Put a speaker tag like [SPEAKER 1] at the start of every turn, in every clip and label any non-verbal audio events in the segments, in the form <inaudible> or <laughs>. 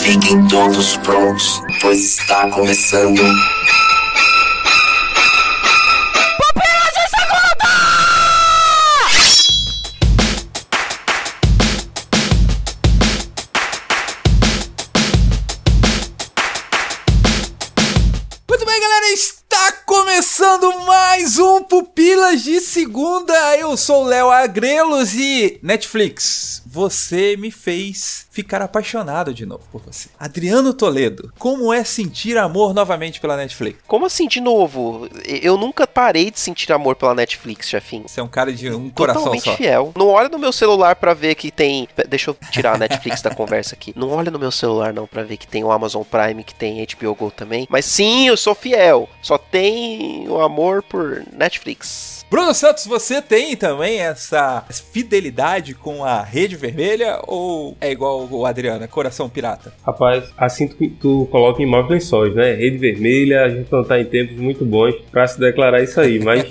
[SPEAKER 1] Fiquem todos prontos, pois está começando.
[SPEAKER 2] Sou Léo Agrelos e Netflix, você me fez ficar apaixonado de novo por você. Adriano Toledo, como é sentir amor novamente pela Netflix?
[SPEAKER 3] Como assim, de novo? Eu nunca parei de sentir amor pela Netflix, chefinho.
[SPEAKER 2] Você é um cara de um coração
[SPEAKER 3] Totalmente
[SPEAKER 2] só.
[SPEAKER 3] fiel. Não olha no meu celular pra ver que tem. Deixa eu tirar a Netflix da conversa aqui. Não olha no meu celular não pra ver que tem o Amazon Prime, que tem HBO Go também. Mas sim, eu sou fiel. Só tem o amor por Netflix.
[SPEAKER 2] Bruno Santos, você tem também essa fidelidade com a Rede Vermelha ou é igual o Adriano, é coração pirata?
[SPEAKER 4] Rapaz, assim tu, tu coloca em maus lençóis, né? Rede vermelha, a gente não tá em tempos muito bons pra se declarar isso aí, mas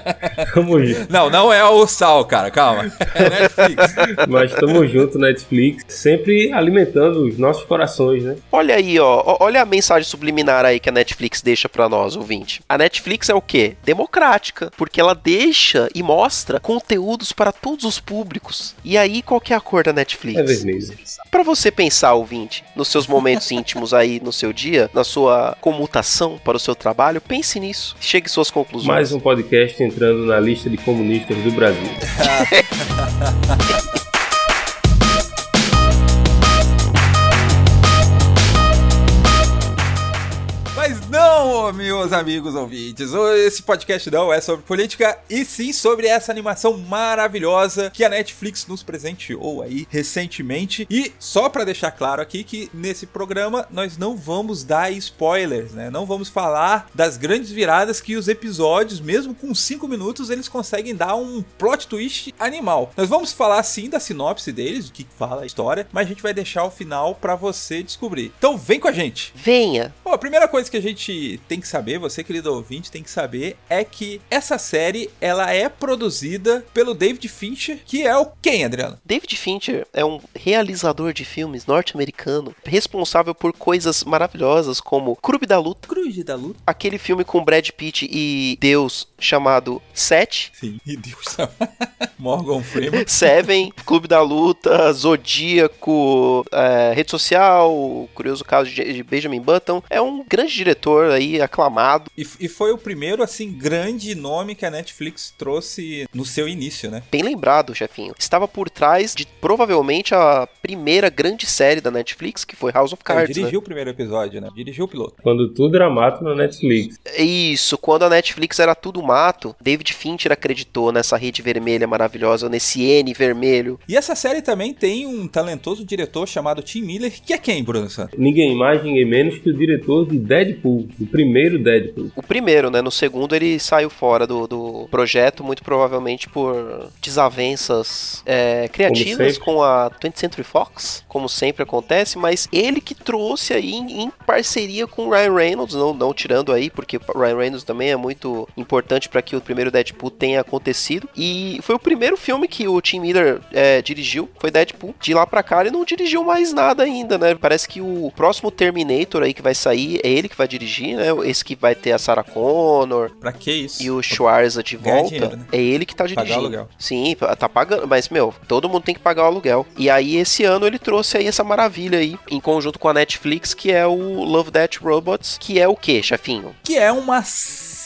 [SPEAKER 4] <laughs> tamo junto.
[SPEAKER 2] Não, não é o Sal, cara, calma. É Netflix.
[SPEAKER 4] Mas tamo junto, Netflix, sempre alimentando os nossos corações, né?
[SPEAKER 3] Olha aí, ó. Olha a mensagem subliminar aí que a Netflix deixa pra nós, ouvinte. A Netflix é o quê? Democrática. Porque ela deixa e mostra conteúdos para todos os públicos. E aí, qual que é a cor da Netflix?
[SPEAKER 4] É vermelho.
[SPEAKER 3] Pra você pensar, ouvinte, nos seus momentos <laughs> íntimos aí no seu dia, na sua comutação para o seu trabalho, pense nisso. Chegue às suas conclusões.
[SPEAKER 4] Mais um podcast entrando na lista de comunistas do Brasil. <laughs>
[SPEAKER 2] Não, meus amigos ouvintes, esse podcast não é sobre política e sim sobre essa animação maravilhosa que a Netflix nos presenteou aí recentemente. E só pra deixar claro aqui que nesse programa nós não vamos dar spoilers, né? Não vamos falar das grandes viradas que os episódios, mesmo com 5 minutos, eles conseguem dar um plot twist animal. Nós vamos falar sim da sinopse deles, o que fala a história, mas a gente vai deixar o final pra você descobrir. Então vem com a gente.
[SPEAKER 3] Venha.
[SPEAKER 2] Bom, a primeira coisa que a gente tem que saber, você querido ouvinte tem que saber, é que essa série ela é produzida pelo David Fincher, que é o quem, Adriano?
[SPEAKER 3] David Fincher é um realizador de filmes norte-americano responsável por coisas maravilhosas como Clube da Luta,
[SPEAKER 2] Cruz da Luta.
[SPEAKER 3] aquele filme com Brad Pitt e Deus chamado Sete,
[SPEAKER 2] Sim, e Deus. <laughs> Morgan Freeman.
[SPEAKER 3] Seven, Clube da Luta, Zodíaco, é, Rede Social, o curioso caso de de Benjamin Button. É um grande diretor aí, aclamado.
[SPEAKER 2] E, e foi o primeiro, assim, grande nome que a Netflix trouxe no seu início, né?
[SPEAKER 3] Bem lembrado, chefinho. Estava por trás de provavelmente a primeira grande série da Netflix, que foi House of
[SPEAKER 2] Ele
[SPEAKER 3] Cards. né?
[SPEAKER 2] dirigiu o primeiro episódio, né? Dirigiu o piloto.
[SPEAKER 4] Quando tudo era mato na Netflix.
[SPEAKER 3] Isso, quando a Netflix era tudo mato, David Fincher acreditou nessa rede vermelha maravilhosa, nesse N vermelho.
[SPEAKER 2] E essa série também tem um talentoso diretor chamado Tim Miller, que é quem, Bruno Santos?
[SPEAKER 4] Ninguém mais, ninguém menos que o diretor de Deadpool, o primeiro Deadpool.
[SPEAKER 3] O primeiro, né? No segundo ele saiu fora do, do projeto, muito provavelmente por desavenças é, criativas com a 20th Century Fox, como sempre acontece, mas ele que trouxe aí em, em parceria com o Ryan Reynolds, não, não tirando aí, porque o Ryan Reynolds também é muito importante para que o primeiro Deadpool tenha acontecido. E foi o primeiro filme que o Tim Miller é, dirigiu, foi Deadpool. De lá pra cá ele não dirigiu mais nada ainda, né? Parece que o próximo Terminator aí que vai sair é ele que vai dirigir, né? Esse que vai ter a Sarah Connor,
[SPEAKER 2] Pra que isso?
[SPEAKER 3] e o Schwarza de volta,
[SPEAKER 2] dinheiro, né?
[SPEAKER 3] é ele que tá
[SPEAKER 2] Pagar
[SPEAKER 3] dirigindo.
[SPEAKER 2] aluguel.
[SPEAKER 3] Sim, tá pagando, mas meu, todo mundo tem que pagar o aluguel. E aí esse ano ele trouxe aí essa maravilha aí, em conjunto com a Netflix, que é o Love Death Robots, que é o que, chefinho?
[SPEAKER 2] que é uma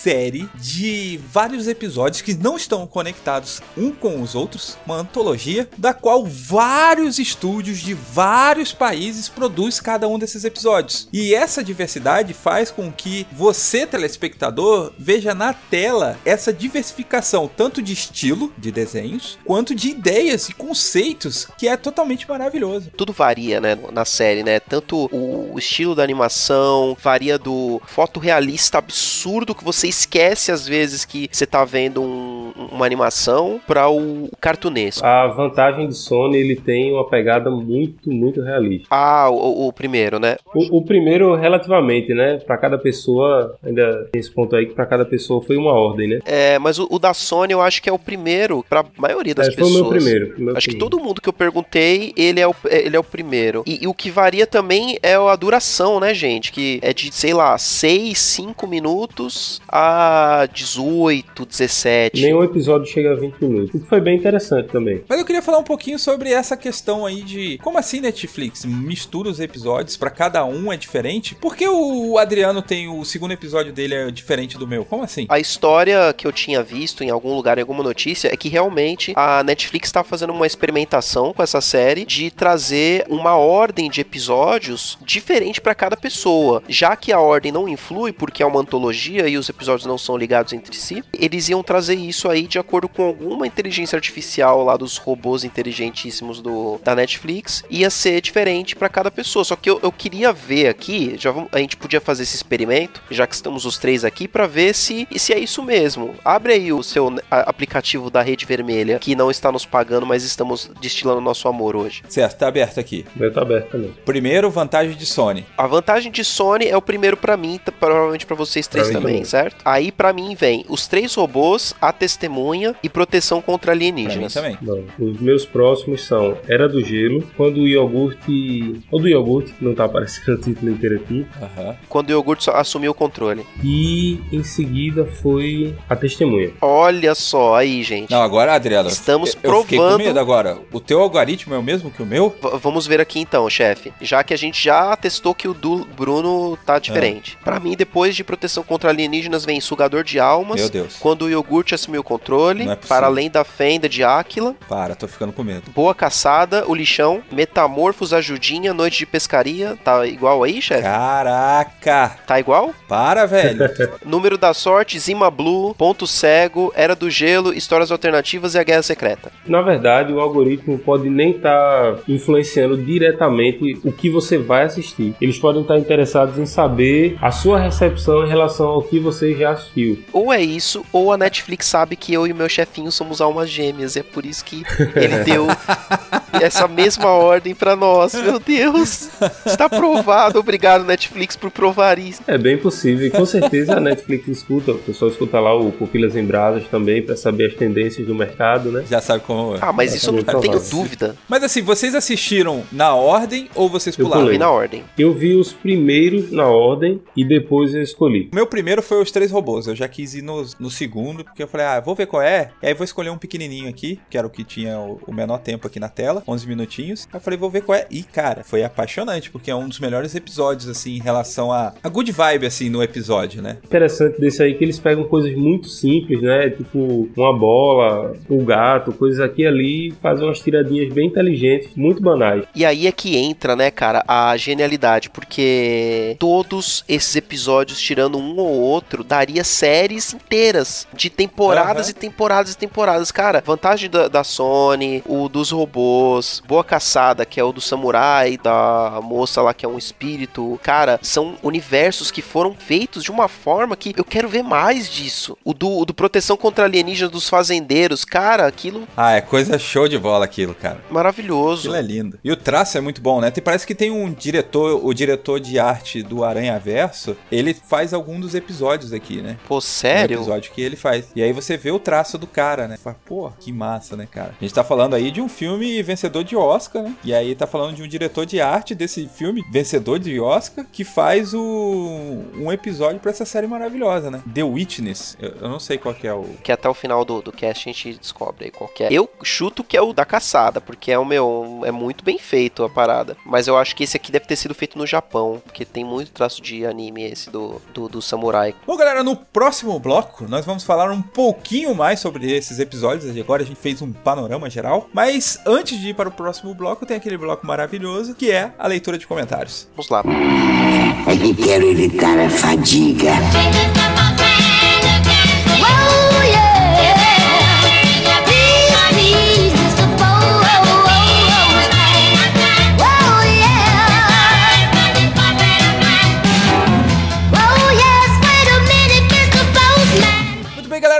[SPEAKER 2] série de vários episódios que não estão conectados um com os outros, uma antologia da qual vários estúdios de vários países produzem cada um desses episódios. E essa diversidade faz com que você, telespectador, veja na tela essa diversificação tanto de estilo de desenhos quanto de ideias e conceitos que é totalmente maravilhoso.
[SPEAKER 3] Tudo varia, né, na série, né? Tanto o estilo da animação, varia do fotorrealista absurdo que você esquece às vezes que você tá vendo um, uma animação para o cartunesco.
[SPEAKER 4] A vantagem de Sony, ele tem uma pegada muito, muito realista.
[SPEAKER 3] Ah, o, o primeiro, né?
[SPEAKER 4] O, o primeiro, relativamente, né? Pra cada pessoa, ainda tem esse ponto aí que pra cada pessoa foi uma ordem, né?
[SPEAKER 3] É, mas o, o da Sony eu acho que é o primeiro pra maioria das
[SPEAKER 4] É, foi o
[SPEAKER 3] pessoas.
[SPEAKER 4] meu primeiro. meu
[SPEAKER 3] Acho que
[SPEAKER 4] primeiro.
[SPEAKER 3] todo mundo que eu perguntei, ele é o, ele é o primeiro. E, e o que varia também é a duração, né, gente? Que é de, sei lá, 6, 5 minutos a 18, 17.
[SPEAKER 4] Nenhum episódio chega a 20 minutos. O que foi bem interessante também.
[SPEAKER 2] Mas eu queria falar um pouquinho sobre essa questão aí de como assim Netflix mistura os episódios pra cada um é diferente? Por que o Adriano tem o segundo episódio dele é diferente do meu? Como assim?
[SPEAKER 3] A história que eu tinha visto em algum lugar, em alguma notícia, é que realmente a Netflix tá fazendo uma experimentação com essa série de trazer uma ordem de episódios diferente pra cada pessoa. Já que a ordem não influi, porque é uma antologia e os episódios não são ligados entre si, eles iam trazer isso aí de acordo com alguma inteligência artificial lá dos robôs inteligentíssimos do, da Netflix. Ia ser diferente pra cada pessoa. Só que eu, eu queria ver aqui, já vamos- a gente podia fazer esse experimento, já que estamos os três aqui, pra ver se, se é isso mesmo. Abre aí o seu aplicativo da Rede Vermelha, que não está nos pagando, mas estamos destilando nosso amor hoje.
[SPEAKER 2] Certo, tá aberto aqui.
[SPEAKER 4] Meu tá aberto também.
[SPEAKER 2] Primeiro, vantagem de Sony.
[SPEAKER 3] A vantagem de Sony é o primeiro pra mim, provavelmente pra vocês três
[SPEAKER 4] Pra
[SPEAKER 3] também,
[SPEAKER 4] também.
[SPEAKER 3] certo? Aí pra mim vem os três robôs, a testemunha e proteção contra alienígenas.
[SPEAKER 2] também.
[SPEAKER 4] Bom, os meus próximos são Era do Gelo, quando o iogurte. Ou do iogurte, não tá aparecendo o título inteiro aqui.
[SPEAKER 2] Aham.
[SPEAKER 3] Quando o iogurte só assumiu o controle.
[SPEAKER 4] E em seguida foi A Testemunha.
[SPEAKER 3] Olha só aí, gente.
[SPEAKER 2] Não, agora, Adriano.
[SPEAKER 3] Estamos
[SPEAKER 2] eu, eu fiquei com
[SPEAKER 3] provando-
[SPEAKER 2] medo agora. O teu algoritmo é o mesmo que o meu?
[SPEAKER 3] V- vamos ver aqui então, chefe. Já que a gente já testou que o do Bruno tá diferente.
[SPEAKER 2] Ah.
[SPEAKER 3] Pra mim, depois de proteção contra alienígenas, vem sugador de almas.
[SPEAKER 2] Meu Deus.
[SPEAKER 3] Quando o iogurte assumiu o controle,
[SPEAKER 2] é
[SPEAKER 3] para além da fenda de Áquila,
[SPEAKER 2] Para, tô ficando com medo.
[SPEAKER 3] boa caçada, o lixão, metamorfos, ajudinha, noite de pescaria, tá igual aí, chefe?
[SPEAKER 2] Caraca!
[SPEAKER 3] Tá igual?
[SPEAKER 2] Para, velho. <laughs>
[SPEAKER 3] Número da sorte, Zima Blue, Ponto Cego, Era do Gelo, Histórias Alternativas e a Guerra Secreta.
[SPEAKER 4] Na verdade, o algoritmo pode nem estar influenciando diretamente o que você vai assistir. Eles podem estar interessados em saber a sua recepção em relação ao que você já assistiu.
[SPEAKER 3] Ou é isso, ou a Netflix sabe que eu e o meu chefinho somos almas gêmeas. E é por isso que ele deu <laughs> essa mesma ordem pra nós. Meu Deus, está provado. Obrigado, Netflix, por provar isso.
[SPEAKER 4] É bem possível, e com certeza a Netflix escuta, o pessoal escuta lá o Pupilas em Brasas também para saber as tendências do mercado, né?
[SPEAKER 2] Já sabe como é.
[SPEAKER 3] Ah, mas isso eu não tenho
[SPEAKER 4] provável.
[SPEAKER 3] dúvida.
[SPEAKER 2] Mas assim, vocês assistiram na ordem ou vocês pularam?
[SPEAKER 3] Eu vi na ordem.
[SPEAKER 4] Eu vi os primeiros na ordem e depois eu escolhi.
[SPEAKER 2] O meu primeiro foi os três robôs. Eu já quis ir no, no segundo, porque eu falei, ah, vou ver qual é. E aí vou escolher um pequenininho aqui, que era o que tinha o, menor tempo aqui na tela, 11 minutinhos. Aí eu falei, vou ver qual é. E, cara, foi apaixonante, porque é um dos melhores episódios, assim, em relação a, a good vibe, assim, no episódio, né?
[SPEAKER 4] Interessante desse aí que eles pegam coisas muito simples, né? Tipo uma bola, um gato, coisas aqui e ali, e fazem umas tiradinhas bem inteligentes, muito banais.
[SPEAKER 3] E aí é que entra, né, cara, a genialidade, porque todos esses episódios, tirando um ou outro, daria séries inteiras de temporadas
[SPEAKER 2] Aham.
[SPEAKER 3] e temporadas e temporadas. Cara, vantagem da, da Sony, o dos robôs, Boa Caçada, que é o do samurai, da moça lá que é um espírito. Cara, são universos que foram feitos de uma forma que eu quero ver mais disso. O do, o do Proteção contra Alienígenas dos Fazendeiros, cara, aquilo
[SPEAKER 2] Ah, é coisa show de bola aquilo, cara.
[SPEAKER 3] maravilhoso.
[SPEAKER 2] Aquilo é lindo. E o traço é muito bom, né? Tem, parece que tem um diretor, o diretor de arte do Aranha Verso, ele faz algum dos episódios aqui, né?
[SPEAKER 3] Pô, sério?
[SPEAKER 2] episódio que ele faz. E aí você vê o traço do cara, né? Fala, pô, que massa, né, cara? A gente tá falando aí de um filme vencedor de Oscar, né? E aí tá falando de um diretor de arte desse filme vencedor de Oscar que faz o, um episódio pra essa série maravilhosa, né? The Witness. Eu, eu não sei qual que é o.
[SPEAKER 3] que até o final do, do cast a gente descobre aí qual que é. Eu chuto que é o da caçada, porque é o meu. É muito bem feito a parada. Mas eu acho que esse aqui deve ter sido feito no Japão, porque tem muito traço de anime esse do, do, do samurai.
[SPEAKER 2] Bom, galera, no próximo bloco nós vamos falar um pouquinho mais sobre esses episódios. Agora a gente fez um panorama geral. Mas antes de ir para o próximo bloco, tem aquele bloco maravilhoso que é a leitura de comentários.
[SPEAKER 3] Vamos lá.
[SPEAKER 1] É que quero evitar a fadiga.
[SPEAKER 5] Whoa,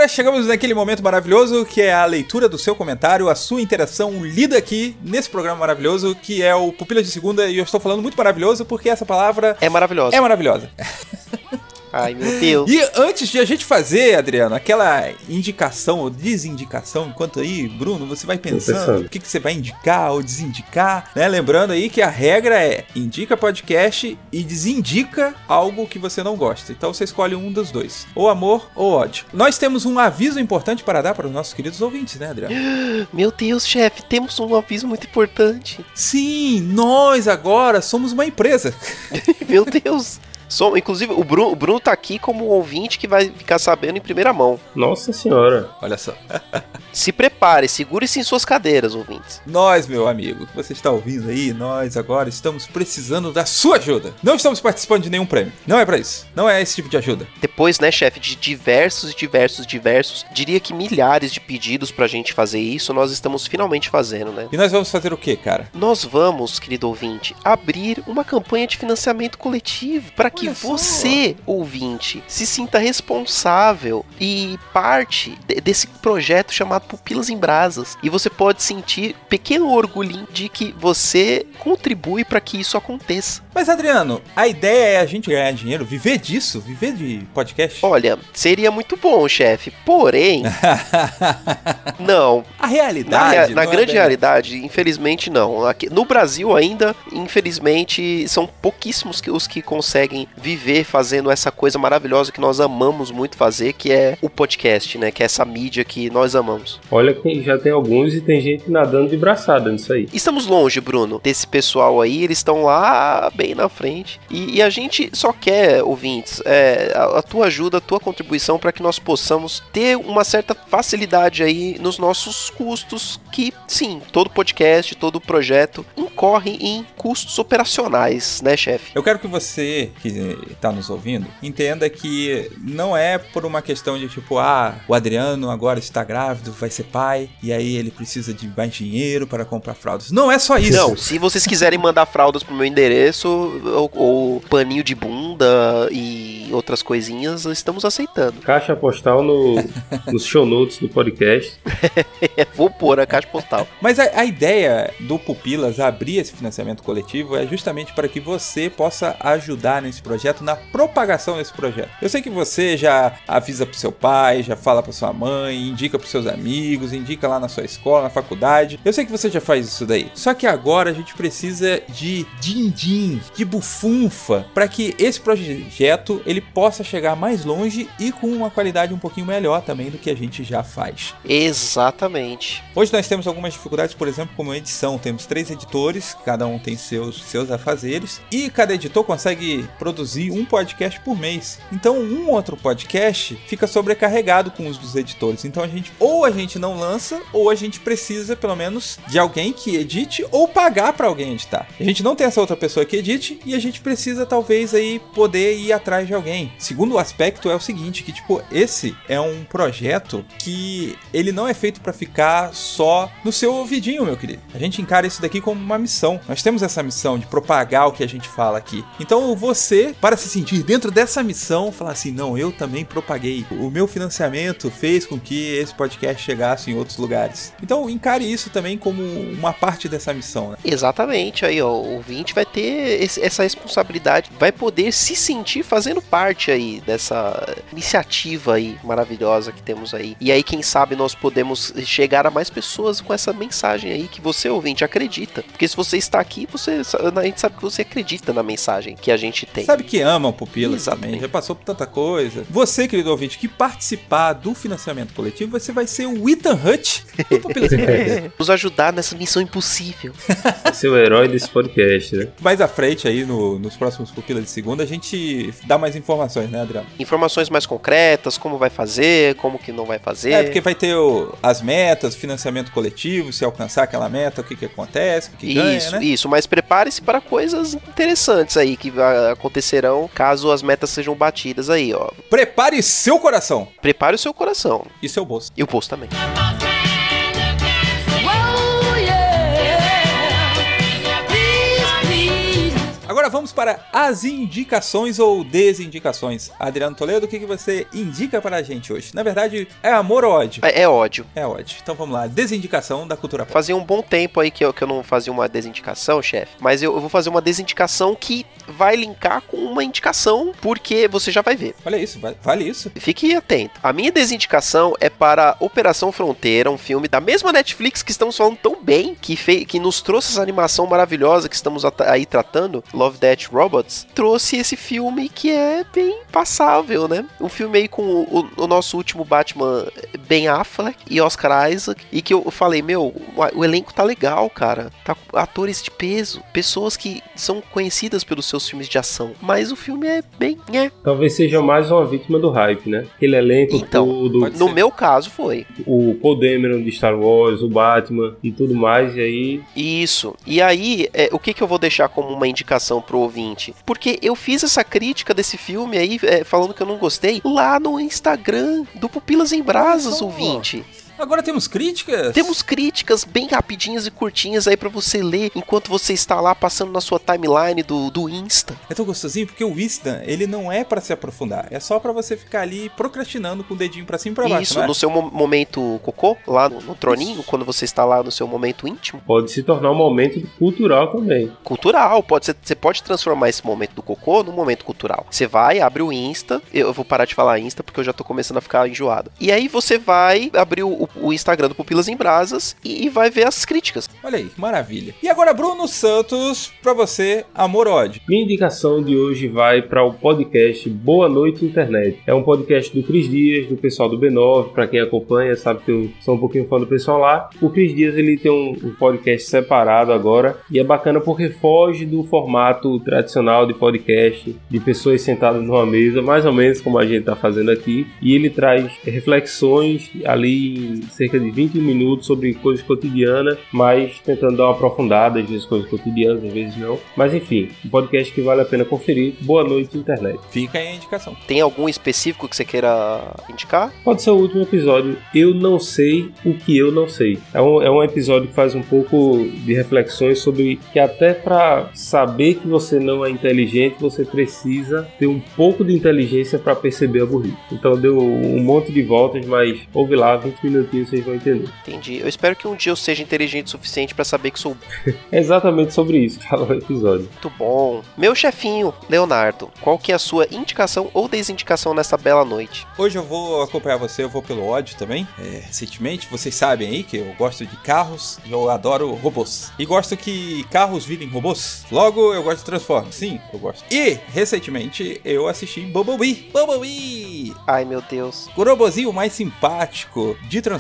[SPEAKER 2] galera, chegamos naquele momento maravilhoso que é a leitura do seu comentário, a sua interação lida aqui nesse programa maravilhoso que é o Pupilas de Segunda. E eu estou falando muito maravilhoso porque essa palavra
[SPEAKER 3] É maravilhosa.
[SPEAKER 2] é maravilhosa.
[SPEAKER 3] Ai, meu Deus.
[SPEAKER 2] E antes de a gente fazer, Adriano, aquela indicação ou desindicação, enquanto aí, Bruno, você vai pensando
[SPEAKER 4] pensando.
[SPEAKER 2] o que, que você vai indicar ou desindicar, né? Lembrando aí que a regra é indica podcast e desindica algo que você não gosta. Então você escolhe um dos dois, ou amor ou ódio. Nós temos um aviso importante para dar para os nossos queridos ouvintes, né, Adriano? <gasps>
[SPEAKER 3] Meu Deus, chefe, temos um aviso muito importante.
[SPEAKER 2] Sim, nós agora somos uma empresa. <laughs>
[SPEAKER 3] Meu Deus. Som, inclusive, o Bruno, o Bruno tá aqui como ouvinte que vai ficar sabendo em primeira mão.
[SPEAKER 4] Nossa senhora.
[SPEAKER 2] Olha só. <laughs>
[SPEAKER 3] Se prepare, segure-se em suas cadeiras, ouvintes.
[SPEAKER 2] Nós, meu amigo, que você está ouvindo aí, nós agora estamos precisando da sua ajuda. Não estamos participando de nenhum prêmio. Não é pra isso. Não é esse tipo de ajuda.
[SPEAKER 3] Depois, né, chefe, de diversos, diversos, diversos, diria que milhares de pedidos pra gente fazer isso, nós estamos finalmente fazendo, né?
[SPEAKER 2] E nós vamos fazer o que, cara?
[SPEAKER 3] Nós vamos, querido ouvinte, abrir uma campanha de financiamento coletivo para que você, ouvinte, se sinta responsável e parte de- desse projeto chamado Pupilas em Brasas. E você pode sentir pequeno orgulhinho de que você contribui para que isso aconteça.
[SPEAKER 2] Mas, Adriano, a ideia é a gente ganhar dinheiro, viver disso, viver de podcast.
[SPEAKER 3] Olha, seria muito bom, chefe. Porém, <laughs> não.
[SPEAKER 2] a
[SPEAKER 3] Na,
[SPEAKER 2] realidade.
[SPEAKER 3] rea- na
[SPEAKER 2] não é
[SPEAKER 3] grande
[SPEAKER 2] bem-
[SPEAKER 3] realidade, infelizmente não. Aqui- no Brasil ainda, infelizmente, são pouquíssimos que, os que conseguem viver fazendo essa coisa maravilhosa que nós amamos muito fazer, que é o podcast, né? Que é essa mídia que nós amamos.
[SPEAKER 4] Olha que já tem alguns e tem gente nadando de braçada nisso aí.
[SPEAKER 3] Estamos longe, Bruno, desse pessoal aí, eles estão lá bem na frente. E, e a gente só quer, ouvintes, é, a, a tua ajuda, a tua contribuição para que nós possamos ter uma certa facilidade aí nos nossos custos, que sim, todo podcast, todo projeto incorre em custos operacionais, né, chefe?
[SPEAKER 2] Eu quero que você que está nos ouvindo entenda que não é por uma questão de tipo, ah, o Adriano agora está grávido, vai ser pai, e aí ele precisa de mais dinheiro para comprar fraldas. Não é só isso.
[SPEAKER 3] Não, se vocês quiserem mandar fraldas pro meu endereço, ou, ou paninho de bunda e outras coisinhas, estamos aceitando.
[SPEAKER 4] Caixa postal no, nos show notes do podcast. <laughs> <laughs>
[SPEAKER 3] Vou pôr a caixa postal.
[SPEAKER 2] Mas a, a ideia do Pupilas abrir esse financiamento coletivo é justamente para que você possa ajudar nesse projeto, na propagação desse projeto. Eu sei que você já avisa pro seu pai, já fala pra sua mãe, indica pros seus amigos, indica lá na sua escola, na faculdade. Eu sei que você já faz isso daí. Só que agora a gente precisa de din-din, de bufunfa, para que esse projeto ele possa chegar mais longe e com uma qualidade um pouquinho melhor também do que a gente já faz.
[SPEAKER 3] Exatamente.
[SPEAKER 2] Hoje nós temos algumas dificuldades, por exemplo, como edição. Temos três editores, cada um tem seus, seus afazeres, e cada editor consegue produzir um podcast por mês. Então, um outro podcast fica sobrecarregado com os dos editores. Então, a gente ou a gente não lança, ou a gente precisa, pelo menos, de alguém que edite ou pagar para alguém editar. A gente não tem essa outra pessoa que edite e a gente precisa, talvez, aí poder ir atrás de alguém. Segundo aspecto é o seguinte, que tipo, esse é um projeto que ele não é feito para ficar só no seu ouvidinho, meu querido. A gente encara isso daqui como uma missão. Nós temos essa missão de propagar o que a gente fala aqui. Então você, para se sentir dentro dessa missão, falar assim: não, eu também propaguei. O meu financiamento fez com que esse podcast chegasse em outros lugares. Então encare isso também como uma parte dessa missão, né?
[SPEAKER 3] Exatamente, aí ó, o ouvinte vai ter esse- essa responsabilidade, vai poder se sentir fazendo parte aí dessa iniciativa aí maravilhosa que temos aí. E aí, quem sabe, nós podemos chegar a mais pessoas com essa mensagem aí que você, ouvinte, acredita. Porque se você está aqui, você, a gente sabe que você acredita na mensagem que a gente tem.
[SPEAKER 2] Sabe que ama o Pupilas
[SPEAKER 3] Exatamente.
[SPEAKER 2] também, já passou por tanta coisa. Você, querido ouvinte, que participar do financiamento coletivo, você vai ser o Ethan Hutt do Pupilas. <laughs>
[SPEAKER 3] Nos ajudar nessa missão impossível. <laughs>
[SPEAKER 4] Ser o herói desse podcast, né?
[SPEAKER 2] Mais à frente aí, no- nos próximos Pupilas de Segunda, a gente dá mais informações, né, Adriano?
[SPEAKER 3] Informações mais concretas, como vai fazer, como que não vai fazer.
[SPEAKER 2] É, porque vai ter o- as metas, financiamento coletivo, se alcançar aquela meta, o que que acontece, o que ganha,
[SPEAKER 3] Isso,
[SPEAKER 2] né?
[SPEAKER 3] isso, mas prepare-se para coisas interessantes aí que acontecerão caso as metas sejam batidas aí, ó.
[SPEAKER 2] Prepare seu coração
[SPEAKER 3] Prepare o seu coração
[SPEAKER 2] e seu bolso.
[SPEAKER 3] e o bolso também.
[SPEAKER 2] Vamos para as indicações ou desindicações. Adriano Toledo, o que, que você indica para a gente hoje? Na verdade, é amor ou ódio?
[SPEAKER 3] É, é ódio.
[SPEAKER 2] É ódio. Então vamos lá, desindicação da cultura pop.
[SPEAKER 3] Fazia um bom tempo aí que eu, que eu não fazia uma desindicação, chefe. Mas eu, eu vou fazer uma desindicação que vai linkar com uma indicação, porque você já vai ver.
[SPEAKER 2] Olha isso, vale, isso.
[SPEAKER 3] Fique atento. A minha desindicação é para Operação Fronteira, um filme da mesma Netflix que estamos falando tão bem, que, fei- que nos trouxe essa animação maravilhosa que estamos aí tratando, Love, Death, Robots, trouxe esse filme que é bem passável, né? Um filme aí com o, o- nosso último Batman, Ben Affleck e Oscar Isaac, e que eu falei, meu, o, elenco tá legal, cara. Tá com atores de peso, pessoas que são conhecidas pelos seus filmes de ação, mas o filme é bem, é,
[SPEAKER 4] Talvez seja mais uma vítima do hype, né? Aquele elenco
[SPEAKER 3] Então,
[SPEAKER 4] todo,
[SPEAKER 3] no
[SPEAKER 2] ser.
[SPEAKER 3] meu caso foi.
[SPEAKER 4] o Paul Dameron de Star Wars, o Batman e tudo mais, e aí
[SPEAKER 3] Isso. E aí, é, o que, que eu vou deixar como uma indicação pro ouvinte? Porque eu fiz essa crítica desse filme aí, é, falando que eu não gostei, lá no Instagram do Pupilas em Brasas, ouvinte.
[SPEAKER 2] Agora temos críticas?
[SPEAKER 3] Temos críticas bem rapidinhas e curtinhas aí pra você ler enquanto você está lá passando na sua timeline do, do Insta.
[SPEAKER 2] É tão gostosinho porque o Wisdom, ele não é pra se aprofundar. É só pra você ficar ali procrastinando com o dedinho pra cima e pra baixo,
[SPEAKER 3] Isso,
[SPEAKER 2] não é?
[SPEAKER 3] no seu mo- momento cocô, lá no, no troninho, quando você está lá no seu momento íntimo.
[SPEAKER 4] pode se tornar um momento cultural também.
[SPEAKER 3] cultural. Pode ser, você pode transformar esse momento do cocô num momento cultural. Você vai, abre o Insta. Eu vou parar de falar Insta porque eu já tô começando a ficar enjoado. E aí você vai abrir o, o Instagram do Pupilas em Brasas e, e vai ver as críticas.
[SPEAKER 2] Olha aí, que maravilha. E agora, Bruno Santos, pra você, amor ódio.
[SPEAKER 4] Minha indicação de hoje vai para o podcast Boa Noite Internet. É um podcast do Cris Dias, do pessoal do B9, para quem acompanha, sabe que eu sou um pouquinho fã do pessoal lá. O Cris Dias ele tem um, um podcast separado agora e é bacana porque foge do formato tradicional de podcast, de pessoas sentadas numa mesa, mais ou menos como a gente está fazendo aqui, e ele traz reflexões ali em cerca de 20 minutos sobre coisas cotidianas, mas tentando dar uma aprofundada, às vezes coisas cotidianas, às vezes não. Mas enfim, um podcast que vale a pena conferir. Boa noite, internet.
[SPEAKER 2] Fica aí a indicação.
[SPEAKER 3] Tem algum específico que você queira indicar?
[SPEAKER 4] Pode ser o último episódio. Eu não sei o que eu não sei. É um, é um episódio que faz um pouco de reflexões sobre que até para saber que você não é inteligente, você precisa ter um pouco de inteligência para perceber a burrice. Então deu um monte de voltas, mas ouve lá, 20 minutinhos vocês vão entender.
[SPEAKER 3] Entendi. Eu espero que um dia eu seja inteligente o suficiente pra saber que sou <laughs>
[SPEAKER 4] É exatamente sobre isso que fala o episódio.
[SPEAKER 3] muito bom. Meu chefinho, Leonardo, qual que é a sua indicação ou desindicação nessa bela noite?
[SPEAKER 2] Hoje eu vou acompanhar você, eu vou pelo ódio também. É, recentemente, vocês sabem aí que eu gosto de carros e eu adoro robôs. E gosto que carros virem robôs. Logo, eu gosto de Transformers. Sim, eu gosto. E, recentemente, eu assisti Bumblebee. Bumblebee!
[SPEAKER 3] Ai, meu Deus.
[SPEAKER 2] O robozinho mais simpático de Transformers.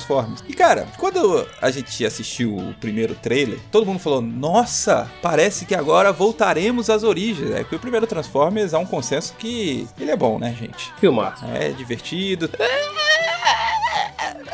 [SPEAKER 2] E cara, quando a gente assistiu o primeiro trailer, todo mundo falou: Nossa, parece que agora voltaremos às origens. É que o primeiro Transformers há um consenso que ele é bom, né, gente?
[SPEAKER 4] Filmar.
[SPEAKER 2] É divertido.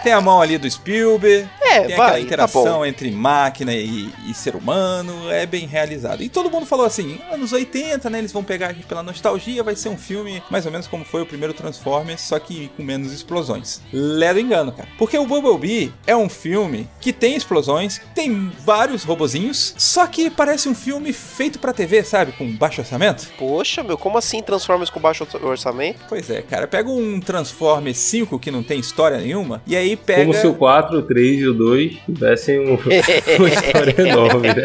[SPEAKER 2] Tem a mão ali do Spielberg.
[SPEAKER 3] É,
[SPEAKER 2] tem
[SPEAKER 3] vai,
[SPEAKER 2] aquela
[SPEAKER 3] tá
[SPEAKER 2] interação
[SPEAKER 3] bom.
[SPEAKER 2] entre máquina e, e ser humano. É bem realizado. E todo mundo falou assim: anos 80, né? Eles vão pegar a gente pela nostalgia. Vai ser um filme mais ou menos como foi o primeiro Transformers, só que com menos explosões. Ledo engano, cara. Porque o Bumblebee é um filme que tem explosões, tem vários robozinhos, só que parece um filme feito pra TV, sabe? Com baixo orçamento.
[SPEAKER 3] Poxa, meu, como assim Transformers com baixo orçamento?
[SPEAKER 2] Pois é, cara. Pega um Transformers 5 que não tem história nenhuma, e aí pega.
[SPEAKER 4] Como se o 4, o 3 e o 2 tivessem um- <laughs> <laughs> uma história enorme, né?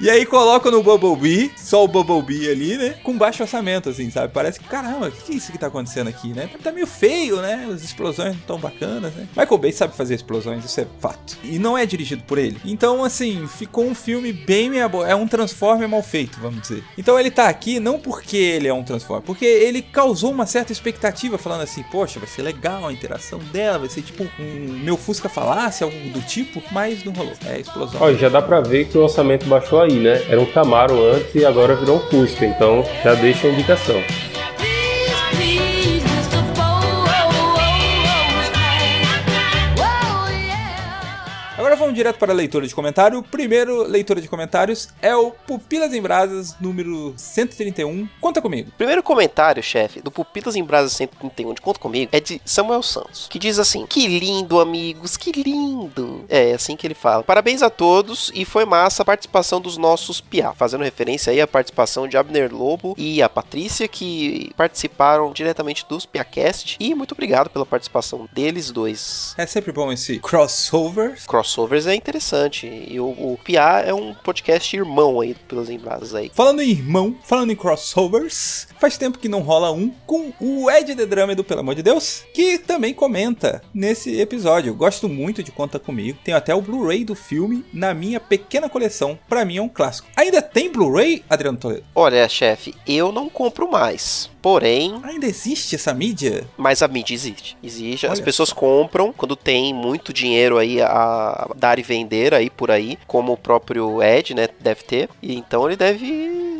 [SPEAKER 2] E aí coloca no Bumblebee, só o Bumblebee ali, né? Com baixo orçamento, assim, sabe? Parece que, caramba, o que, que é isso que tá acontecendo aqui, né? Tá meio feio, né? As explosões não tão bacanas, né? Michael Bay sabe fazer explosões, isso é fato. E não é dirigido por ele. Então, assim, ficou um filme bem meia boa. É um Transformer mal feito, vamos dizer. Então ele tá aqui não porque ele é um Transformer, porque ele causou uma certa expectativa, falando assim, poxa, vai ser legal a interação dela, vai ser tipo um meu Fusca falasse, algo do tipo, mas não rolou. É explosão.
[SPEAKER 4] Ó, já dá pra ver que o orçamento baixou aí, né? Era um Camaro antes e agora virou um Fusca, então já deixa a indicação.
[SPEAKER 2] Vamos direto para a leitura de comentário. O primeiro leitura de comentários é o Pupilas em Brasas, número 131. Conta comigo.
[SPEAKER 3] Primeiro comentário, chefe, do Pupilas em Brasa 131 de Conta Comigo é de Samuel Santos, que diz assim: Que lindo, amigos, que lindo. É, assim que ele fala. Parabéns a todos e foi massa a participação dos nossos piá, fazendo referência aí à participação de Abner Lobo e a Patrícia, que participaram diretamente dos Piacast. E muito obrigado pela participação deles dois.
[SPEAKER 2] É sempre bom esse crossover.
[SPEAKER 3] Crossovers é interessante. E o, o é um podcast irmão aí do Pupilas em Brasas aí.
[SPEAKER 2] Falando em irmão, falando em crossovers, faz tempo que não rola um com o Ed The Drummer do Pelo Amor de Deus, que também comenta nesse episódio. Gosto muito de Conta Comigo. Tenho até o Blu-ray do filme na minha pequena coleção. Pra mim é um clássico. Ainda tem Blu-ray, Adriano Toledo?
[SPEAKER 3] Olha, chefe, eu não compro mais. Porém,
[SPEAKER 2] Ainda existe essa mídia?
[SPEAKER 3] Mas a mídia existe. Existe. As
[SPEAKER 2] Olha
[SPEAKER 3] pessoas compram quando tem muito dinheiro aí a dar e vender aí por aí, como o próprio Ed, né, deve ter. E então ele deve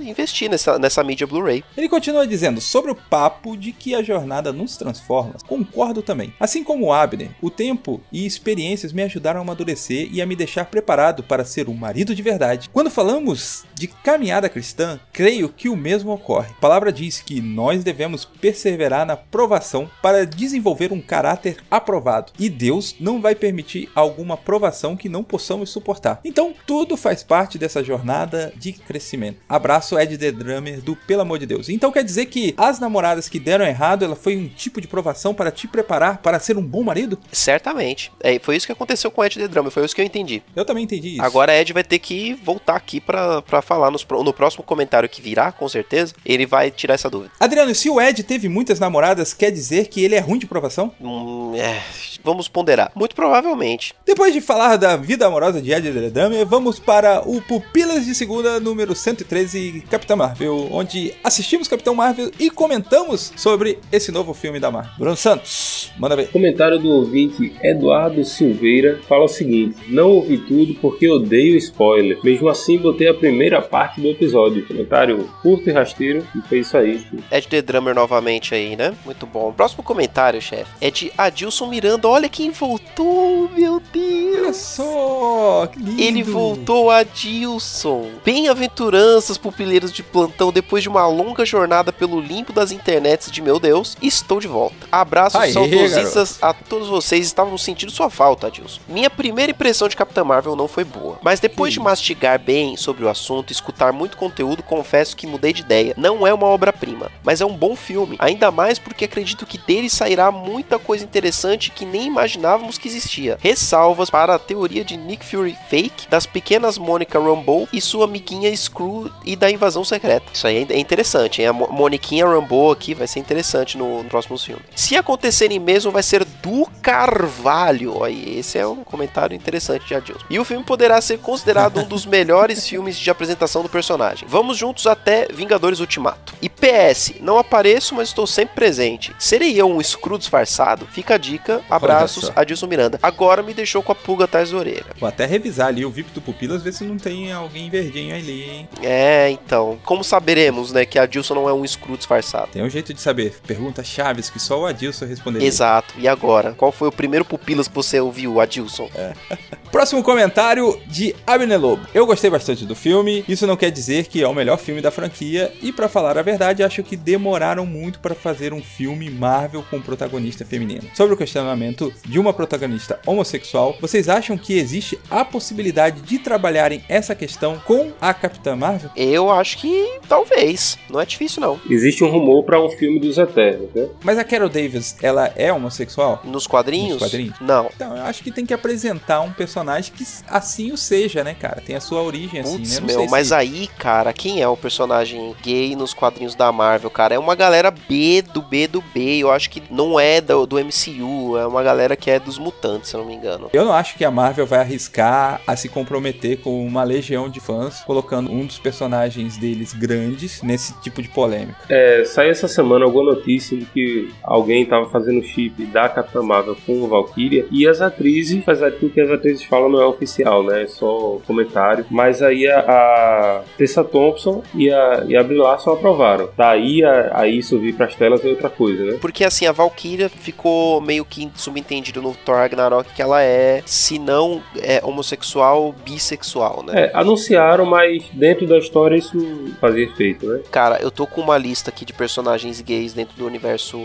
[SPEAKER 3] investir nessa, nessa mídia Blu-ray.
[SPEAKER 2] Ele continua dizendo sobre o papo de que a jornada nos transforma. Concordo também. Assim como o Abner, o tempo e experiências me ajudaram a amadurecer e a me deixar preparado para ser um marido de verdade. Quando falamos de caminhada cristã, creio que o mesmo ocorre. A palavra diz que nós devemos perseverar na provação para desenvolver um caráter aprovado. E Deus não vai permitir alguma provação que não possamos suportar. Então, tudo faz parte dessa jornada de crescimento. Abraço Ed The Drummer do Pelo Amor de Deus. Então quer dizer que as namoradas que deram errado, ela foi um tipo de provação para te preparar para ser um bom marido?
[SPEAKER 3] Certamente. É, foi isso que aconteceu com o Ed The Drummer, foi isso que eu entendi.
[SPEAKER 2] Eu também entendi isso.
[SPEAKER 3] Agora Ed vai ter que voltar aqui pra falar nos no próximo comentário que virá, com certeza. Ele vai tirar essa dúvida.
[SPEAKER 2] Adriano, se o Ed teve muitas namoradas, quer dizer que ele é ruim de provação?
[SPEAKER 3] Hum, é, vamos ponderar. Muito provavelmente.
[SPEAKER 2] Depois de falar da vida amorosa de Ed The Drummer, vamos para o Pupilas de Segunda, número 113, Capitão Marvel, onde assistimos Capitão Marvel e comentamos sobre esse novo filme da Marvel. Bruno Santos, manda ver.
[SPEAKER 4] Comentário do ouvinte Eduardo Silveira fala o seguinte: Não ouvi tudo porque odeio spoiler. Mesmo assim, botei a primeira parte do episódio. Comentário curto e rasteiro, e foi isso aí.
[SPEAKER 3] Ed The Drummer novamente aí, né? Muito bom. O próximo comentário, chefe, é de Adilson Miranda. Olha quem voltou, meu Deus.
[SPEAKER 2] Olha só, que lindo.
[SPEAKER 3] Ele voltou a Dilson. Bem-aventuranças, pupileiros de plantão, depois de uma longa jornada pelo limpo das internets de meu Deus, estou de volta. Abraços
[SPEAKER 2] Aê,
[SPEAKER 3] saudosistas a todos vocês, estávamos sentindo sua falta, Adilson. Minha primeira impressão de Capitã Marvel não foi boa, mas depois de mastigar bem sobre o assunto e escutar muito conteúdo, confesso que mudei de ideia. Não é uma obra-prima, mas é um bom filme, ainda mais porque acredito que dele sairá muita coisa interessante que nem imaginávamos que existia. Ressalvas para a teoria de Nick Fury fake, das pequenas Monica Rambeau e sua amiguinha Screw e da invasão secreta. Isso aí é interessante, hein? A Mo- Moniquinha Rambeau aqui vai ser interessante no, no próximo filme. Se acontecerem mesmo, vai ser do Carvalho. Aí, esse é um comentário interessante de Adilson. E o filme poderá ser considerado um dos <laughs> melhores filmes de apresentação do personagem. Vamos juntos até Vingadores Ultimato. E PS, não apareço, mas estou sempre presente. Serei eu um Screw disfarçado? Fica a dica. Abraços. Adilson Miranda. Agora me deixou com a pulga atrás da orelha.
[SPEAKER 2] Vou até revisar ali o VIP do Pupilas, ver se não tem alguém verdinho ali, hein?
[SPEAKER 3] É, então. Como saberemos, né, que Adilson não é um Screw disfarçado?
[SPEAKER 2] Tem um jeito de saber. Perguntas chaves que só o Adilson responderia.
[SPEAKER 3] Exato. E agora? Qual foi o primeiro pupilas que você ouviu, Adilson? <laughs>
[SPEAKER 2] Próximo comentário de Abner Lobo. Eu gostei bastante do filme, isso não quer dizer que é o melhor filme da franquia, e pra falar a verdade, acho que demoraram muito para fazer um filme Marvel com protagonista feminino. Sobre o questionamento de uma protagonista homossexual, vocês acham que existe a possibilidade de trabalharem essa questão com a Capitã Marvel?
[SPEAKER 3] Eu acho que talvez. Não é difícil, não.
[SPEAKER 4] Existe um rumor para um filme dos Eternos, né?
[SPEAKER 2] Mas a Carol Davis, ela é homossexual?
[SPEAKER 3] Nos quadrinhos?
[SPEAKER 2] Nos quadrinhos?
[SPEAKER 3] Não.
[SPEAKER 2] Então, eu acho que tem que apresentar um personagem que assim o seja, né, cara? Tem a sua origem assim,
[SPEAKER 3] Putz,
[SPEAKER 2] né? Não
[SPEAKER 3] meu,
[SPEAKER 2] sei
[SPEAKER 3] mas
[SPEAKER 2] se...
[SPEAKER 3] aí, cara, quem é o personagem gay nos quadrinhos da Marvel, cara? É uma galera B do B do B. Eu acho que não é do, do MCU, é uma galera que é dos mutantes, se eu não me engano.
[SPEAKER 2] Eu não acho que a Marvel vai arriscar a se comprometer com uma legião de fãs, colocando um dos personagens deles grandes nesse tipo de polêmica.
[SPEAKER 4] É, saiu essa semana alguma notícia de que alguém tava fazendo chip da Capitã Marvel com o Valkyria e as atrizes, apesar de que o que as atrizes falam não é oficial, né? É só comentário. Mas aí a, a Tessa Thompson e a, e a Brie Larson aprovaram. Daí a, a isso vir pras telas é outra coisa, né?
[SPEAKER 3] Porque assim, a Valkyria ficou meio que subentendido no Thor Ragnarok que ela é, se não é homossexual, bissexual, né?
[SPEAKER 4] É, anunciaram, mas dentro da história isso fazia efeito, né?
[SPEAKER 3] Cara, eu tô com uma lista aqui de personagens gays dentro do universo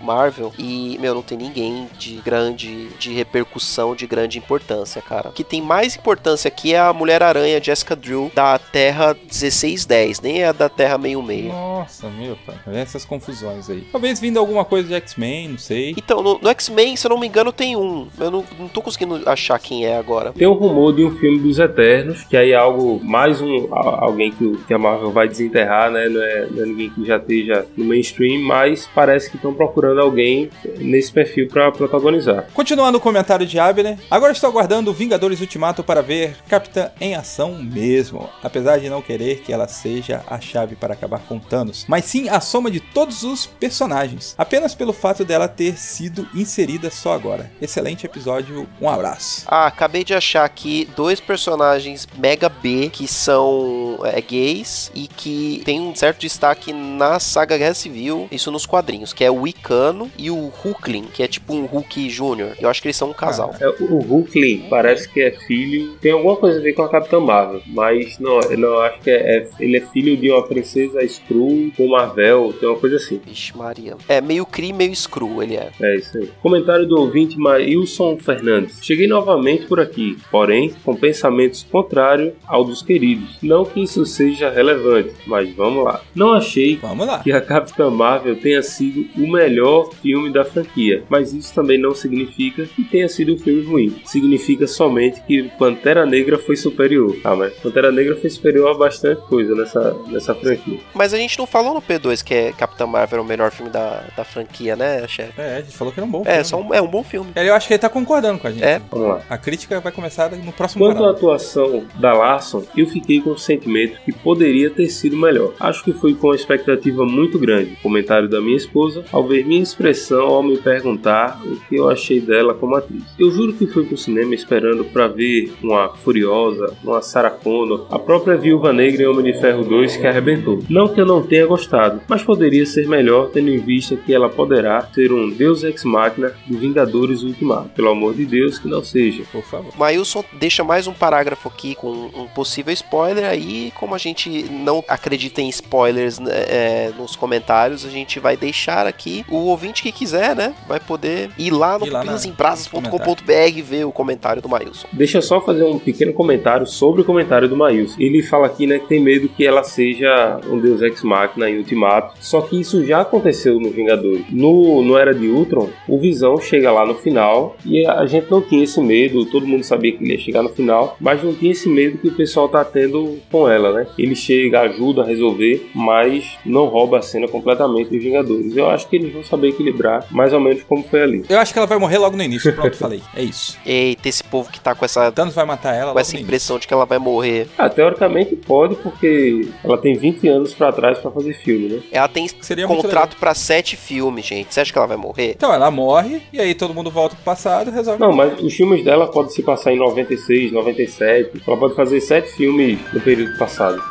[SPEAKER 3] Marvel e, meu, não tem ninguém de grande, de repercussão, de grande importância, cara. O que tem mais importância aqui é a Mulher-Aranha Jessica Drew da Terra 1610, nem é a da Terra meio meio.
[SPEAKER 2] Nossa, meu, pai. Essas confusões aí. Talvez vindo alguma coisa de X-Men, não sei.
[SPEAKER 3] Então, no, no X-Men, se eu não me engano, tem um. Eu não, não tô conseguindo achar quem é agora.
[SPEAKER 4] Tem um rumor de um filme dos Eternos, que aí é algo, mais um, alguém que, que a Marvel vai desenterrar, né? Não é, não é ninguém que já esteja no mainstream, mas parece que estão procurando alguém nesse perfil pra protagonizar.
[SPEAKER 2] Continuando o comentário de Abner, agora estou aguardando Vingadores Ultimato para ver Capitã em ação mesmo, apesar de não querer que ela seja a chave para acabar com Thanos, mas sim a soma de todos os personagens, apenas pelo fato dela ter sido inserida só agora. Excelente episódio, um abraço.
[SPEAKER 3] Ah, acabei de achar aqui dois personagens mega B que são é, gays e que tem um certo destaque na saga Guerra Civil, isso nos quadrinhos, que é o Icano e o Hulkling, que é tipo um Hulk Júnior. Eu acho que eles são um casal.
[SPEAKER 4] É, o Hulkling parece que é filho. Tem alguma coisa a ver com a Capitã Marvel, mas não, eu não acho que é, é- Ele é filho de uma princesa Skrull com Marvel, tem uma coisa assim.
[SPEAKER 3] Vixe, Maria. É meio Cree, meio Screw, ele é.
[SPEAKER 4] É isso aí. Comentário do ouvinte Maílson Fernandes. Cheguei novamente por aqui, porém com pensamentos contrários ao dos queridos. Não que isso seja relevante, mas vamos lá. Não achei
[SPEAKER 2] Vamos lá.
[SPEAKER 4] que a Capitã Marvel tenha sido o melhor filme da franquia, mas isso também não significa que tenha sido um filme ruim. Significa somente que Pantera Negra foi superior. Ah, mas Pantera Negra foi superior a bastante coisa nessa, nessa franquia.
[SPEAKER 3] Mas a gente não falou no P2 que é Capitã Marvel é o melhor filme da, da franquia, né, chefe?
[SPEAKER 2] É, a gente falou que era um bom
[SPEAKER 3] É,
[SPEAKER 2] filme.
[SPEAKER 3] só um, é um bom filme.
[SPEAKER 2] Eu acho que ele tá concordando com a gente.
[SPEAKER 3] É.
[SPEAKER 4] Vamos lá.
[SPEAKER 2] A crítica vai começar no próximo
[SPEAKER 4] Quanto à atuação da Larson, eu fiquei com o sentimento que poderia ter sido melhor. Acho que foi com uma expectativa muito grande. Comentário da minha esposa ao ver minha expressão ao me perguntar o que eu achei dela como atriz. Eu juro que fui pro cinema esperando para ver uma Furiosa, uma Sarah Connor, a própria Viúva Negra em Homem de Ferro 2 que arrebentou. Não que eu não tenha gostado, mas poderia ser melhor tendo em vista que ela poderá ser um Deus Ex Machina do Vingadores Ultimato. Pelo amor de Deus, que não seja.
[SPEAKER 2] Por favor.
[SPEAKER 3] Mailson deixa mais um parágrafo aqui com um possível spoiler. Aí, como a gente não acredita em spoilers né, é, nos comentários, a gente vai deixar aqui. O ouvinte que quiser, né? Vai poder ir lá no pupilasembrasas.com.br e ver o comentário do Mailson.
[SPEAKER 4] Deixa eu só fazer um pequeno comentário sobre o comentário do Maílson. Ele fala aqui né, que tem medo que ela seja um Deus Ex Machina em Ultimato. Só que isso já aconteceu no Vingadores. No, no Era de Ultron, o Visão chega lá no final e a gente não tinha esse medo. Todo mundo sabia que ele ia chegar no final, mas não tinha esse medo que o pessoal tá tendo com ela, né? Ele chega, ajuda a resolver, mas não rouba a cena completamente dos Vingadores. Eu acho que eles vão saber equilibrar mais ou menos como foi ali.
[SPEAKER 2] Eu acho que ela vai morrer logo no início. Pronto, <laughs> falei. É isso.
[SPEAKER 3] Eita, esse povo que tá com essa,
[SPEAKER 2] Thanos vai matar ela
[SPEAKER 3] com essa impressão de que ela vai morrer.
[SPEAKER 4] Ah, teoricamente pode, porque ela tem 20 anos pra trás pra fazer filme, né?
[SPEAKER 3] Ela tem
[SPEAKER 2] Seria
[SPEAKER 3] contrato pra sete filmes, gente. Você acha que ela vai morrer?
[SPEAKER 2] Então ela morre e aí todo mundo volta pro passado e resolve.
[SPEAKER 4] Não, mas os filmes dela podem se passar em 96, 97. Ela pode fazer sete filmes no período passado.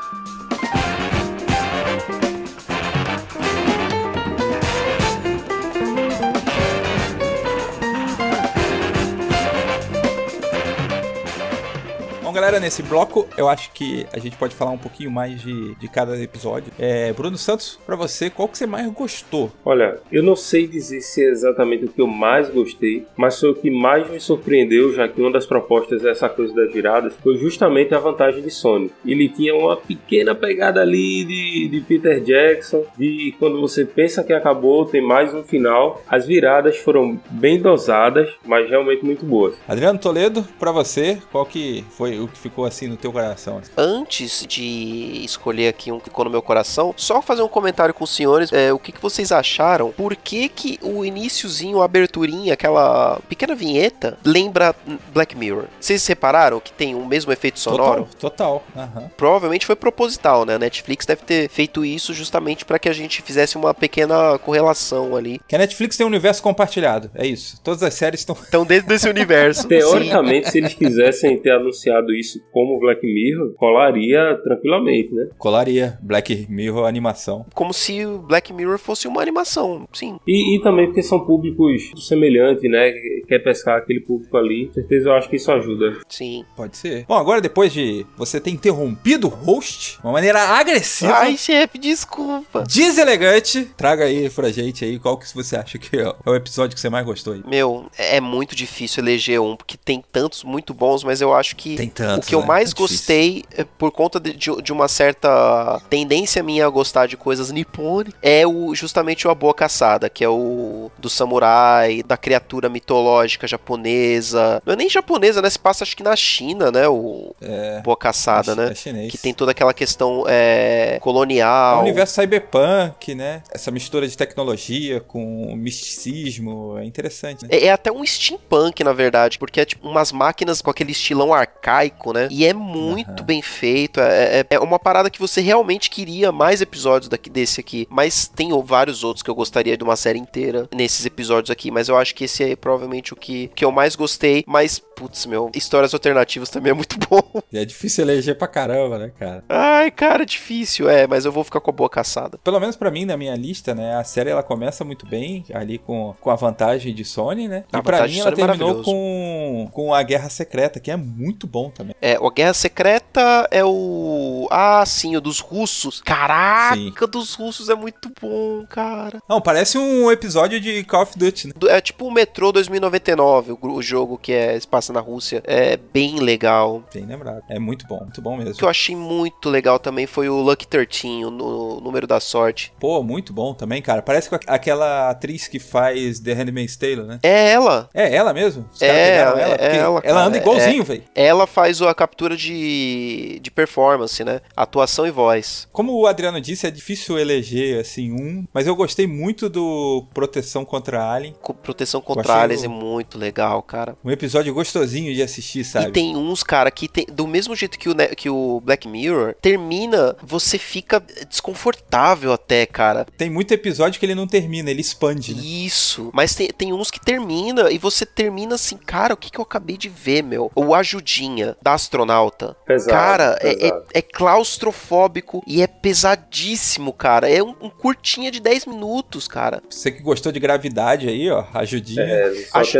[SPEAKER 2] Galera, nesse bloco eu acho que a gente pode falar um pouquinho mais de, de cada episódio. É, Bruno Santos, pra você, qual que você mais gostou?
[SPEAKER 4] Olha, eu não sei dizer se é exatamente o que eu mais gostei, mas foi o que mais me surpreendeu, já que uma das propostas dessa coisa das viradas foi justamente a vantagem de Sony. Ele tinha uma pequena pegada ali de, de Peter Jackson, de quando você pensa que acabou, tem mais um final. As viradas foram bem dosadas, mas realmente muito boas.
[SPEAKER 2] Adriano Toledo, pra você, qual que foi o que ficou assim no teu coração?
[SPEAKER 3] Antes de escolher aqui um que ficou no meu coração, só fazer um comentário com os senhores. é, o que, que vocês acharam? Por que, que o iniciozinho, a aberturinha, aquela pequena vinheta, lembra Black Mirror? Vocês repararam que tem o mesmo efeito sonoro?
[SPEAKER 2] Total, total. Aham.
[SPEAKER 3] Provavelmente foi proposital, né? A Netflix deve ter feito isso justamente para que a gente fizesse uma pequena correlação ali.
[SPEAKER 2] Que a Netflix tem um universo compartilhado, é isso. Todas as séries estão.
[SPEAKER 3] Então, dentro desse <laughs> universo. sim.
[SPEAKER 4] Teoricamente, se eles quisessem ter anunciado pegado isso como Black Mirror, colaria tranquilamente, né?
[SPEAKER 2] Colaria Black Mirror animação.
[SPEAKER 3] Como se o Black Mirror fosse uma animação, sim.
[SPEAKER 4] E, e também porque são públicos semelhantes, né? Quer pescar aquele público ali. Com certeza eu acho que isso ajuda.
[SPEAKER 3] Sim.
[SPEAKER 2] Pode ser. Bom, agora depois de você ter interrompido o host de uma maneira agressiva,
[SPEAKER 3] Ai, chefe, desculpa.
[SPEAKER 2] deselegante, traga aí pra gente aí qual que você acha que é o episódio que você mais gostou aí.
[SPEAKER 3] Meu, é muito difícil eleger um, porque tem tantos muito bons, mas eu acho que
[SPEAKER 2] Tem tantos,
[SPEAKER 3] o que eu
[SPEAKER 2] né?
[SPEAKER 3] mais
[SPEAKER 2] É
[SPEAKER 3] gostei, é, por conta de, de- uma certa tendência minha a gostar de coisas nipone, é o justamente o A Boa Caçada, que é o do samurai, da criatura mitológica japonesa. Não é nem japonesa, né? Se passa acho que na China, né? O
[SPEAKER 2] É.
[SPEAKER 3] Boa Caçada,
[SPEAKER 2] é
[SPEAKER 3] né?
[SPEAKER 2] é chinês.
[SPEAKER 3] Que tem toda aquela questão é,
[SPEAKER 2] É
[SPEAKER 3] colonial.
[SPEAKER 2] um universo cyberpunk, né? Essa mistura de tecnologia com misticismo é interessante, né?
[SPEAKER 3] É, é até um steampunk, na verdade, porque é tipo umas máquinas com aquele estilão arcaico, né? E é muito
[SPEAKER 2] Aham.
[SPEAKER 3] bem feito. É, é- é uma parada que você realmente queria mais episódios daqui, desse aqui. Mas tem vários outros que eu gostaria de uma série inteira nesses episódios aqui. Mas eu acho que esse é provavelmente o que, que eu mais gostei. Mas, putz, meu, histórias alternativas também é muito <laughs> bom.
[SPEAKER 2] E é difícil eleger pra caramba, né, cara?
[SPEAKER 3] Ai, cara, difícil. É, mas eu vou ficar com a boa caçada.
[SPEAKER 2] Pelo menos pra mim, na minha lista, né? A série ela começa muito bem, ali com, com a vantagem de Sony, né?
[SPEAKER 3] A
[SPEAKER 2] e pra mim ela
[SPEAKER 3] é
[SPEAKER 2] terminou com, com a Guerra Secreta, que é muito bom também.
[SPEAKER 3] É, o Guerra Secreta é o. Ah, sim, o dos russos. Caraca,
[SPEAKER 2] Sim.
[SPEAKER 3] dos russos é muito bom, cara.
[SPEAKER 2] Não, parece um episódio de Call of Duty, né?
[SPEAKER 3] É tipo o Metrô 2099, o, o jogo que é, se passa na Rússia. É bem legal.
[SPEAKER 2] Bem lembrado. É muito bom, muito bom mesmo.
[SPEAKER 3] O que eu achei muito legal também foi o Lucky 13, o no- número da sorte.
[SPEAKER 2] Pô, muito bom também, cara. Parece com aquela atriz que faz The Handmaid's Tale, né?
[SPEAKER 3] É ela.
[SPEAKER 2] É ela mesmo? Os
[SPEAKER 3] É,
[SPEAKER 2] caras pegaram
[SPEAKER 3] é
[SPEAKER 2] ela?
[SPEAKER 3] Ela,
[SPEAKER 2] ela anda igualzinho, velho.
[SPEAKER 3] Ela faz a captura de, de performance, né? Atuação e voz.
[SPEAKER 2] Como o Adriano disse, é difícil eleger, assim, um. Mas eu gostei muito do Proteção contra Alien.
[SPEAKER 3] Proteção contra aliens é muito legal, cara.
[SPEAKER 2] Um episódio gostosinho de assistir, sabe?
[SPEAKER 3] E tem uns, cara, que tem, do mesmo jeito que o, Ne- que o Black Mirror, termina, você fica desconfortável até, cara.
[SPEAKER 2] Tem muito episódio que ele não termina, ele expande, né?
[SPEAKER 3] Isso. Mas tem, tem uns que termina e você termina assim, cara, o que, que eu acabei de ver, meu? O Ajudinha, da astronauta.
[SPEAKER 4] Pesado,
[SPEAKER 3] cara, é- é,
[SPEAKER 4] pesado.
[SPEAKER 3] é claustrofóbico e é pesadíssimo, cara. É um, um curtinha de 10 minutos, cara.
[SPEAKER 2] Você que gostou de gravidade aí, ó, ajudinha.
[SPEAKER 4] É,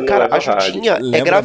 [SPEAKER 3] cara,
[SPEAKER 4] rádio.
[SPEAKER 3] Ajudinha é
[SPEAKER 2] Lembra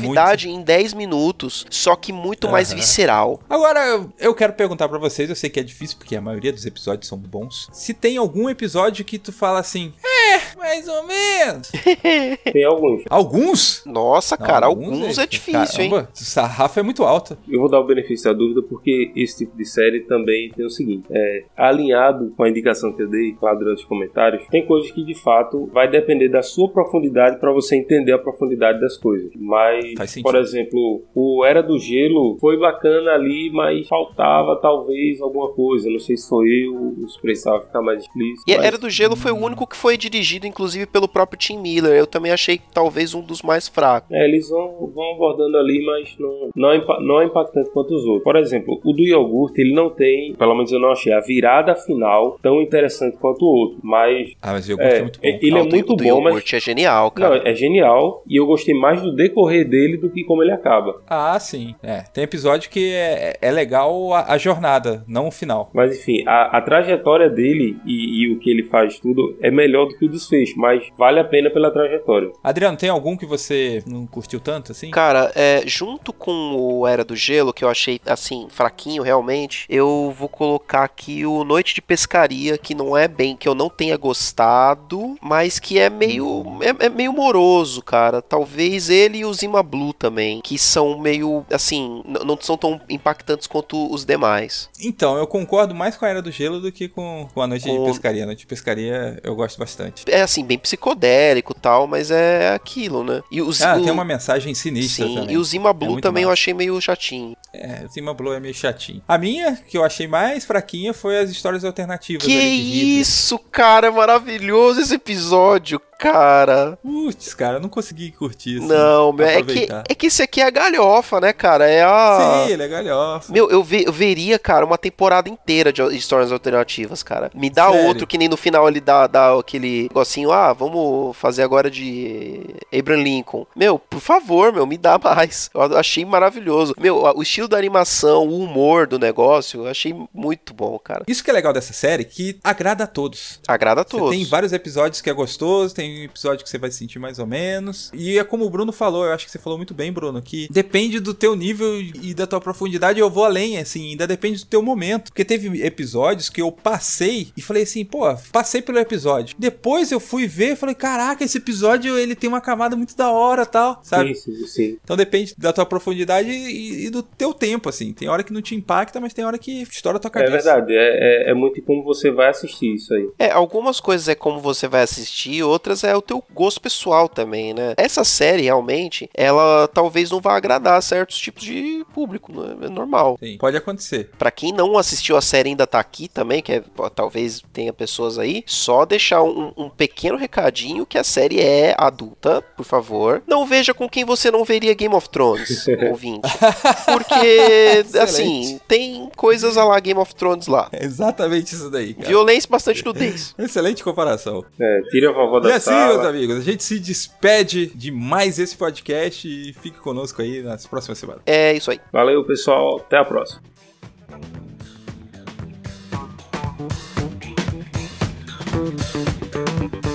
[SPEAKER 3] em 10 minutos, só que muito mais
[SPEAKER 2] Aham.
[SPEAKER 3] visceral.
[SPEAKER 2] Agora, eu- quero perguntar pra vocês, eu sei que é difícil porque a maioria dos episódios são bons. Se tem algum episódio que tu fala assim, é, mais ou menos. <laughs>
[SPEAKER 4] Tem alguns.
[SPEAKER 2] Alguns?
[SPEAKER 3] Nossa,
[SPEAKER 2] Não,
[SPEAKER 3] cara, alguns é difícil, hein?
[SPEAKER 2] Caramba, O sarrafo é muito alto.
[SPEAKER 4] Eu vou dar o benefício da dúvida porque esse tipo de série também tem o seguinte: é, alinhado com a indicação que eu dei lá durante os comentários, tem coisas que de fato vai depender da sua profundidade para você entender a profundidade das coisas. Mas,
[SPEAKER 2] Faz sentido.
[SPEAKER 4] Por exemplo, o Era do Gelo foi bacana ali, mas faltava talvez alguma coisa. Não sei se foi eu, os precisava ficar mais explícito.
[SPEAKER 3] E
[SPEAKER 4] mas-
[SPEAKER 3] Era do Gelo foi o único que foi dirigido, inclusive, pelo próprio Tim Miller. Eu também achei talvez um dos mais fracos.
[SPEAKER 4] É, eles vão, vão abordando ali, mas não, não, é, não é impactante quanto os outros. Por exemplo, o do iogurte, ele não tem, pelo menos eu não achei, a virada final tão interessante quanto o outro. Mas
[SPEAKER 2] Ah, mas o iogurte é,
[SPEAKER 4] É,
[SPEAKER 2] muito bom.
[SPEAKER 4] ele
[SPEAKER 3] Ah,
[SPEAKER 4] é
[SPEAKER 3] o do-
[SPEAKER 4] muito
[SPEAKER 3] o do
[SPEAKER 4] bom, mas-
[SPEAKER 3] iogurte é genial,
[SPEAKER 4] não,
[SPEAKER 3] cara.
[SPEAKER 4] é genial. E eu gostei mais do decorrer dele do que como ele acaba.
[SPEAKER 2] Ah, sim. É, tem episódio que é, é legal a, a jornada, não o final.
[SPEAKER 4] Mas enfim, a, a trajetória dele e, e o que ele faz tudo é melhor do que o desfecho, mas vale a pena pela trajetória.
[SPEAKER 2] Adriano, tem algum que você não curtiu tanto assim?
[SPEAKER 3] Cara, é, junto com o Era do Gelo, que eu achei, assim, fraquinho realmente, eu vou colocar aqui o Noite de Pescaria, que não é bem, que eu não tenha gostado, mas que é meio, é, é meio moroso, cara. Talvez ele e o Zima Blue também, que são meio, assim, não são tão impactantes quanto os demais.
[SPEAKER 2] Então, eu concordo mais com a Era do Gelo do que com, com a Noite
[SPEAKER 3] Com-
[SPEAKER 2] de Pescaria. A Noite de Pescaria eu gosto bastante.
[SPEAKER 3] É, assim, bem psicodélico e tal, mas é aquilo, né? E os,
[SPEAKER 2] Ah,
[SPEAKER 3] o-
[SPEAKER 2] tem uma mensagem sinistra
[SPEAKER 3] Sim,
[SPEAKER 2] também.
[SPEAKER 3] e o Zima Blue
[SPEAKER 2] muito
[SPEAKER 3] também eu
[SPEAKER 2] massa.
[SPEAKER 3] achei meio chatinho.
[SPEAKER 2] É, o Zima Blue é meio chatinho. A minha, que eu achei mais fraquinha, foi as histórias alternativas
[SPEAKER 3] Que isso, cara, é maravilhoso esse episódio. Cara.
[SPEAKER 2] Putz, cara, eu não consegui curtir isso.
[SPEAKER 3] Não, meu, é que, é que esse aqui é a galhofa, né, cara? É a.
[SPEAKER 2] Sim, ele é galhofa.
[SPEAKER 3] Meu, eu, ve- eu veria, cara, uma temporada inteira de histórias alternativas, cara. Me dá
[SPEAKER 2] Sério?
[SPEAKER 3] outro que nem no final ele dá, dá aquele negocinho, ah, vamos fazer agora de Abraham Lincoln. Meu, por favor, meu, me dá mais. Eu achei maravilhoso. Meu, o estilo da animação, o humor do negócio, eu achei muito bom, cara.
[SPEAKER 2] Isso que é legal dessa série, que agrada a todos.
[SPEAKER 3] Agrada a
[SPEAKER 2] Você
[SPEAKER 3] todos.
[SPEAKER 2] tem vários episódios que é gostoso, tem episódio que você vai sentir mais ou menos. E é como o Bruno falou, eu acho que você falou muito bem, Bruno, que depende do teu nível e da tua profundidade, eu vou além, assim, ainda depende do teu momento. Porque teve episódios que eu passei e falei assim, pô, passei pelo episódio. Depois eu fui ver e falei, caraca, esse episódio ele tem uma camada muito da hora tal, sabe?
[SPEAKER 4] Sim, sim, sim.
[SPEAKER 2] Então depende da tua profundidade e, e do teu tempo, assim. Tem hora que não te impacta, mas tem hora que estoura a tua
[SPEAKER 4] É
[SPEAKER 2] cabeça.
[SPEAKER 4] verdade, é, é, é muito como você vai assistir isso aí.
[SPEAKER 3] É, algumas coisas é como você vai assistir, outras é o teu gosto pessoal também, né? Essa série, realmente, ela talvez não vá agradar certos tipos de público, né? é normal.
[SPEAKER 2] Sim, pode acontecer.
[SPEAKER 3] Pra quem não assistiu a série ainda tá aqui também, que é, pô, talvez tenha pessoas aí, só deixar um, um pequeno recadinho que a série é adulta, por favor. Não veja com quem você não veria Game of Thrones, <laughs> ouvinte. Porque, assim, tem coisas a lá Game of Thrones lá.
[SPEAKER 2] É exatamente isso daí, cara.
[SPEAKER 3] Violência e bastante nudez.
[SPEAKER 2] Excelente comparação.
[SPEAKER 4] É, tira a vovó
[SPEAKER 2] E
[SPEAKER 4] da
[SPEAKER 2] assim, meus amigos, a gente se despede de mais esse podcast e fique conosco aí nas próximas semanas.
[SPEAKER 3] É isso aí.
[SPEAKER 4] Valeu, pessoal. Até a próxima.
[SPEAKER 5] Thank